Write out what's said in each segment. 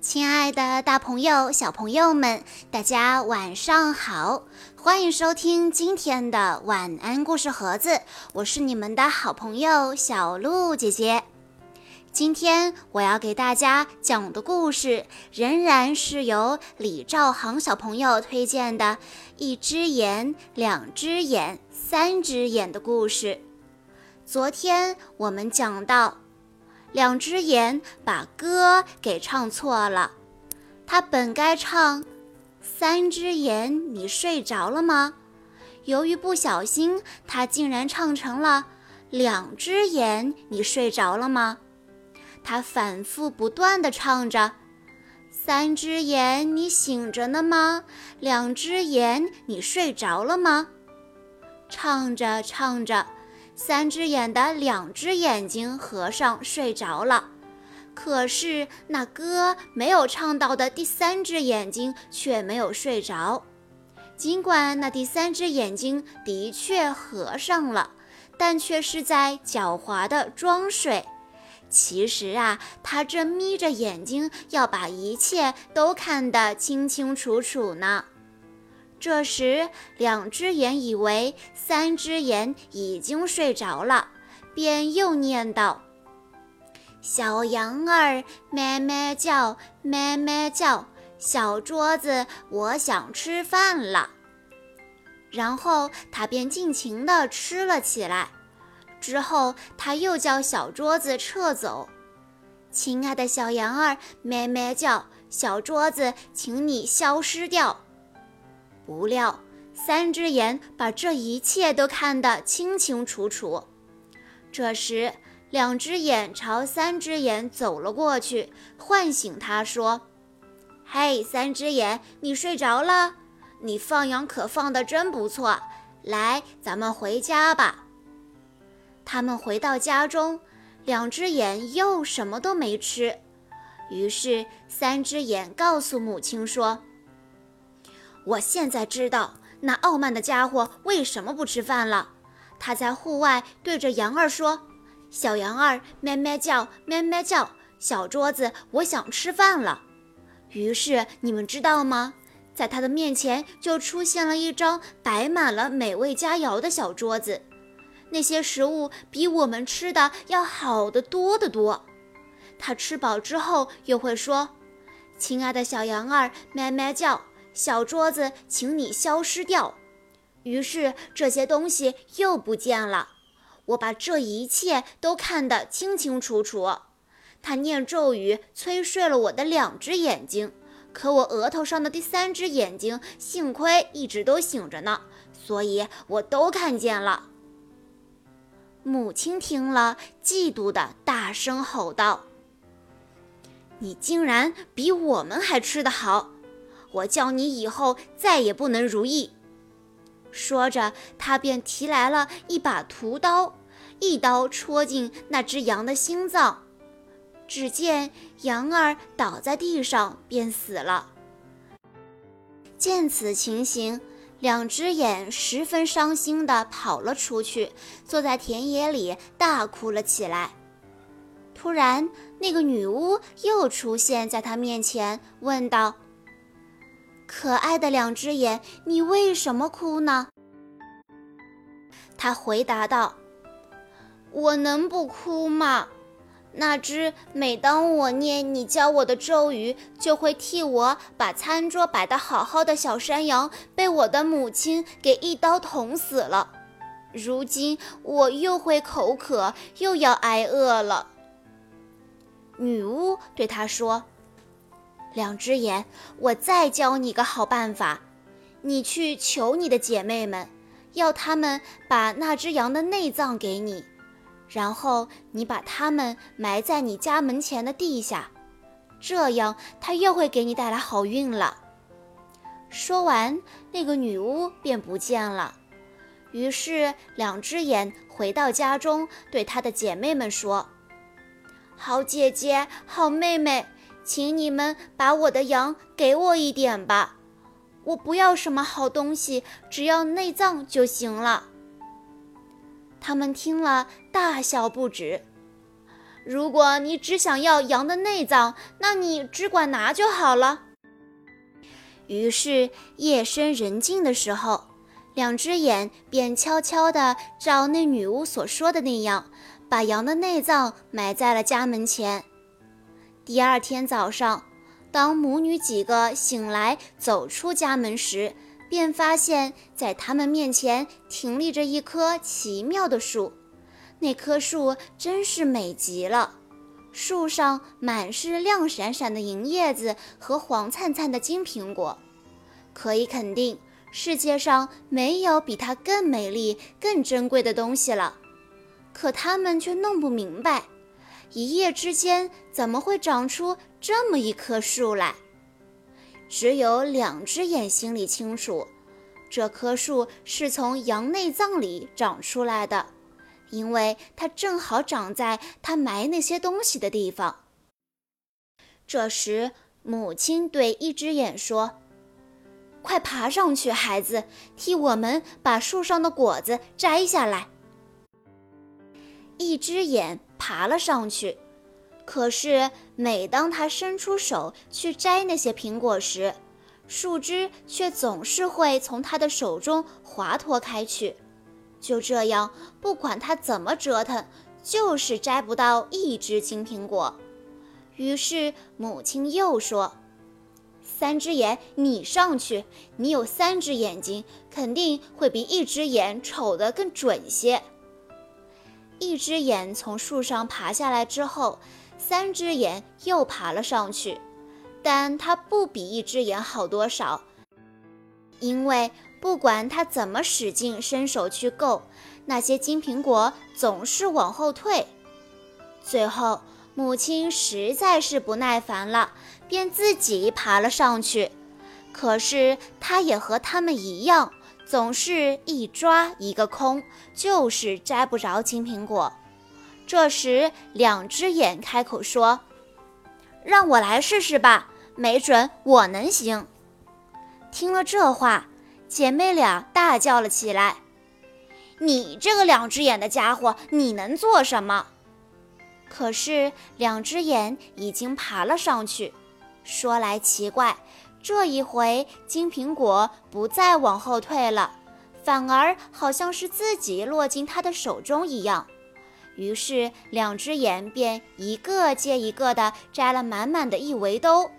亲爱的，大朋友、小朋友们，大家晚上好！欢迎收听今天的晚安故事盒子，我是你们的好朋友小鹿姐姐。今天我要给大家讲的故事，仍然是由李兆航小朋友推荐的《一只眼、两只眼、三只眼》的故事。昨天我们讲到。两只眼把歌给唱错了，他本该唱“三只眼，你睡着了吗？”由于不小心，他竟然唱成了“两只眼，你睡着了吗？”他反复不断地唱着：“三只眼，你醒着呢吗？两只眼，你睡着了吗？”唱着唱着。三只眼的两只眼睛合上，睡着了。可是那歌没有唱到的第三只眼睛却没有睡着。尽管那第三只眼睛的确合上了，但却是在狡猾地装睡。其实啊，他正眯着眼睛，要把一切都看得清清楚楚呢。这时，两只眼以为三只眼已经睡着了，便又念道：“小羊儿咩咩叫，咩咩叫，小桌子，我想吃饭了。”然后他便尽情地吃了起来。之后，他又叫小桌子撤走：“亲爱的小羊儿咩咩叫，小桌子，请你消失掉。”不料，三只眼把这一切都看得清清楚楚。这时，两只眼朝三只眼走了过去，唤醒他说：“嘿，三只眼，你睡着了？你放羊可放得真不错。来，咱们回家吧。”他们回到家中，两只眼又什么都没吃。于是，三只眼告诉母亲说。我现在知道那傲慢的家伙为什么不吃饭了。他在户外对着羊儿说：“小羊儿咩咩叫，咩咩叫，小桌子，我想吃饭了。”于是你们知道吗？在他的面前就出现了一张摆满了美味佳肴的小桌子，那些食物比我们吃的要好得多得多。他吃饱之后又会说：“亲爱的小羊儿咩咩叫。”小桌子，请你消失掉。于是这些东西又不见了。我把这一切都看得清清楚楚。他念咒语催睡了我的两只眼睛，可我额头上的第三只眼睛幸亏一直都醒着呢，所以我都看见了。母亲听了，嫉妒的大声吼道：“你竟然比我们还吃得好！”我叫你以后再也不能如意。说着，他便提来了一把屠刀，一刀戳进那只羊的心脏。只见羊儿倒在地上，便死了。见此情形，两只眼十分伤心地跑了出去，坐在田野里大哭了起来。突然，那个女巫又出现在他面前，问道。可爱的两只眼，你为什么哭呢？他回答道：“我能不哭吗？那只每当我念你教我的咒语，就会替我把餐桌摆得好好的小山羊，被我的母亲给一刀捅死了。如今我又会口渴，又要挨饿了。”女巫对他说。两只眼，我再教你个好办法，你去求你的姐妹们，要她们把那只羊的内脏给你，然后你把它们埋在你家门前的地下，这样它又会给你带来好运了。说完，那个女巫便不见了。于是，两只眼回到家中，对她的姐妹们说：“好姐姐，好妹妹。”请你们把我的羊给我一点吧，我不要什么好东西，只要内脏就行了。他们听了大笑不止。如果你只想要羊的内脏，那你只管拿就好了。”于是夜深人静的时候，两只眼便悄悄地照那女巫所说的那样，把羊的内脏埋在了家门前。第二天早上，当母女几个醒来走出家门时，便发现，在他们面前挺立着一棵奇妙的树。那棵树真是美极了，树上满是亮闪闪的银叶子和黄灿灿的金苹果。可以肯定，世界上没有比它更美丽、更珍贵的东西了。可他们却弄不明白。一夜之间怎么会长出这么一棵树来？只有两只眼心里清楚，这棵树是从羊内脏里长出来的，因为它正好长在它埋那些东西的地方。这时，母亲对一只眼说：“快爬上去，孩子，替我们把树上的果子摘下来。”一只眼爬了上去，可是每当他伸出手去摘那些苹果时，树枝却总是会从他的手中滑脱开去。就这样，不管他怎么折腾，就是摘不到一只金苹果。于是母亲又说：“三只眼，你上去，你有三只眼睛，肯定会比一只眼瞅得更准些。”一只眼从树上爬下来之后，三只眼又爬了上去，但它不比一只眼好多少，因为不管它怎么使劲伸手去够，那些金苹果总是往后退。最后，母亲实在是不耐烦了，便自己爬了上去，可是她也和他们一样。总是一抓一个空，就是摘不着金苹果。这时，两只眼开口说：“让我来试试吧，没准我能行。”听了这话，姐妹俩大叫了起来：“你这个两只眼的家伙，你能做什么？”可是，两只眼已经爬了上去。说来奇怪。这一回，金苹果不再往后退了，反而好像是自己落进他的手中一样。于是，两只眼便一个接一个地摘了满满的一围兜。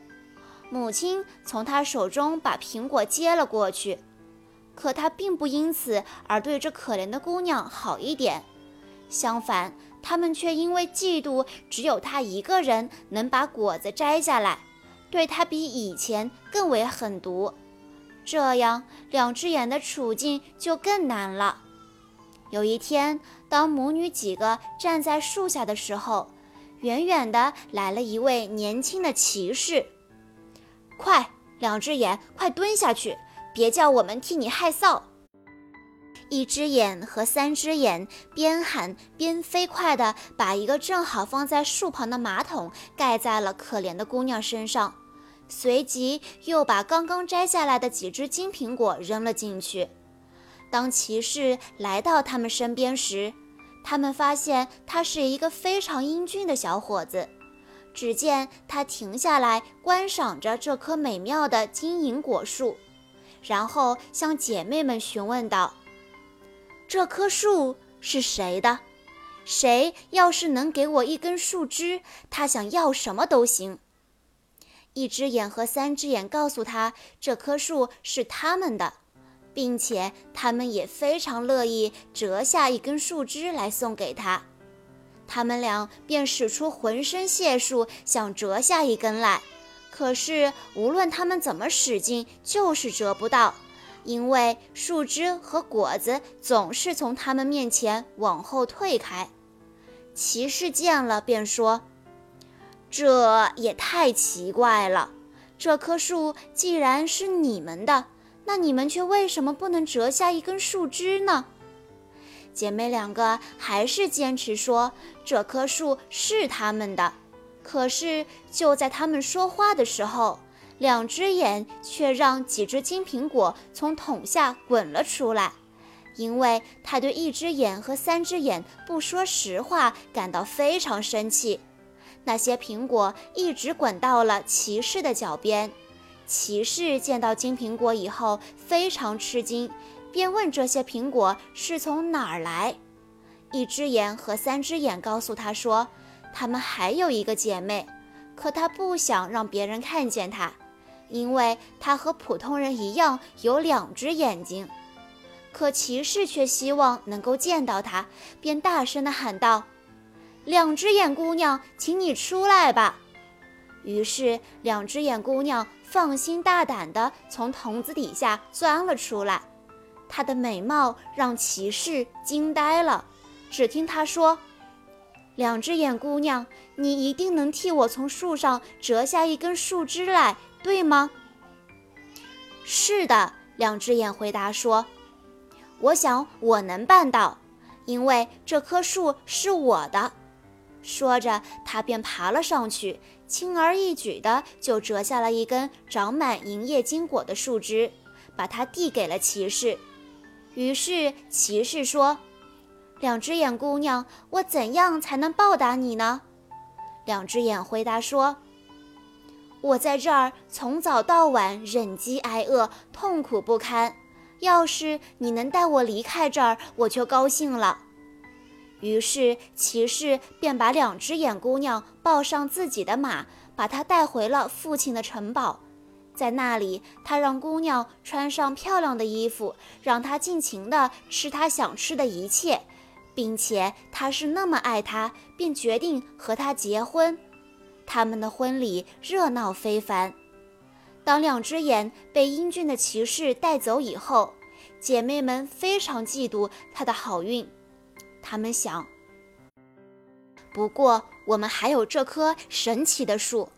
母亲从他手中把苹果接了过去，可他并不因此而对这可怜的姑娘好一点，相反，他们却因为嫉妒只有他一个人能把果子摘下来。对他比以前更为狠毒，这样两只眼的处境就更难了。有一天，当母女几个站在树下的时候，远远的来了一位年轻的骑士。快，两只眼，快蹲下去，别叫我们替你害臊！一只眼和三只眼边喊边飞快的把一个正好放在树旁的马桶盖在了可怜的姑娘身上，随即又把刚刚摘下来的几只金苹果扔了进去。当骑士来到他们身边时，他们发现他是一个非常英俊的小伙子。只见他停下来观赏着这棵美妙的金银果树，然后向姐妹们询问道。这棵树是谁的？谁要是能给我一根树枝，他想要什么都行。一只眼和三只眼告诉他，这棵树是他们的，并且他们也非常乐意折下一根树枝来送给他。他们俩便使出浑身解数，想折下一根来，可是无论他们怎么使劲，就是折不到。因为树枝和果子总是从他们面前往后退开，骑士见了便说：“这也太奇怪了！这棵树既然是你们的，那你们却为什么不能折下一根树枝呢？”姐妹两个还是坚持说这棵树是他们的。可是就在他们说话的时候，两只眼却让几只金苹果从桶下滚了出来，因为他对一只眼和三只眼不说实话感到非常生气。那些苹果一直滚到了骑士的脚边。骑士见到金苹果以后非常吃惊，便问这些苹果是从哪儿来。一只眼和三只眼告诉他说，他们还有一个姐妹，可他不想让别人看见她，因为她和普通人一样有两只眼睛。可骑士却希望能够见到她，便大声地喊道：“两只眼姑娘，请你出来吧！”于是，两只眼姑娘放心大胆地从筒子底下钻了出来。她的美貌让骑士惊呆了。只听她说：“两只眼姑娘，你一定能替我从树上折下一根树枝来，对吗？”“是的。”两只眼回答说。我想我能办到，因为这棵树是我的。说着，他便爬了上去，轻而易举地就折下了一根长满银叶金果的树枝，把它递给了骑士。于是骑士说：“两只眼姑娘，我怎样才能报答你呢？”两只眼回答说：“我在这儿从早到晚忍饥挨饿，痛苦不堪。”要是你能带我离开这儿，我就高兴了。于是骑士便把两只眼姑娘抱上自己的马，把她带回了父亲的城堡。在那里，他让姑娘穿上漂亮的衣服，让她尽情地吃她想吃的一切，并且他是那么爱她，便决定和她结婚。他们的婚礼热闹非凡。当两只眼被英俊的骑士带走以后，姐妹们非常嫉妒他的好运。他们想：不过我们还有这棵神奇的树，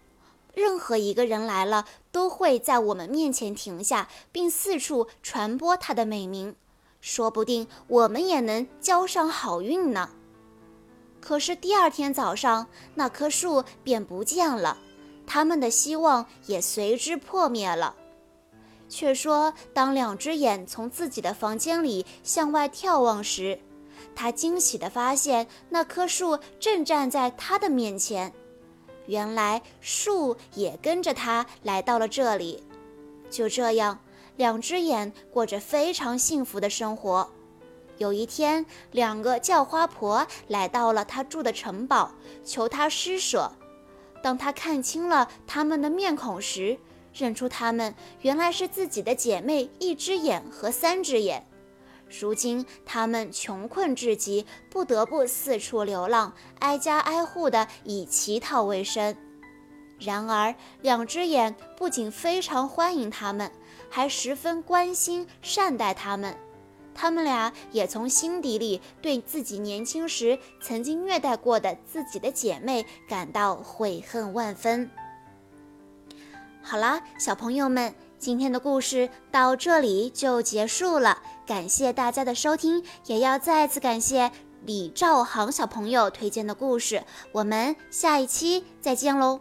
任何一个人来了都会在我们面前停下，并四处传播它的美名。说不定我们也能交上好运呢。可是第二天早上，那棵树便不见了。他们的希望也随之破灭了。却说，当两只眼从自己的房间里向外眺望时，他惊喜地发现那棵树正站在他的面前。原来，树也跟着他来到了这里。就这样，两只眼过着非常幸福的生活。有一天，两个叫花婆来到了他住的城堡，求他施舍。当他看清了他们的面孔时，认出他们原来是自己的姐妹一只眼和三只眼。如今他们穷困至极，不得不四处流浪，挨家挨户的以乞讨为生。然而，两只眼不仅非常欢迎他们，还十分关心善待他们。他们俩也从心底里对自己年轻时曾经虐待过的自己的姐妹感到悔恨万分。好啦，小朋友们，今天的故事到这里就结束了。感谢大家的收听，也要再次感谢李兆航小朋友推荐的故事。我们下一期再见喽！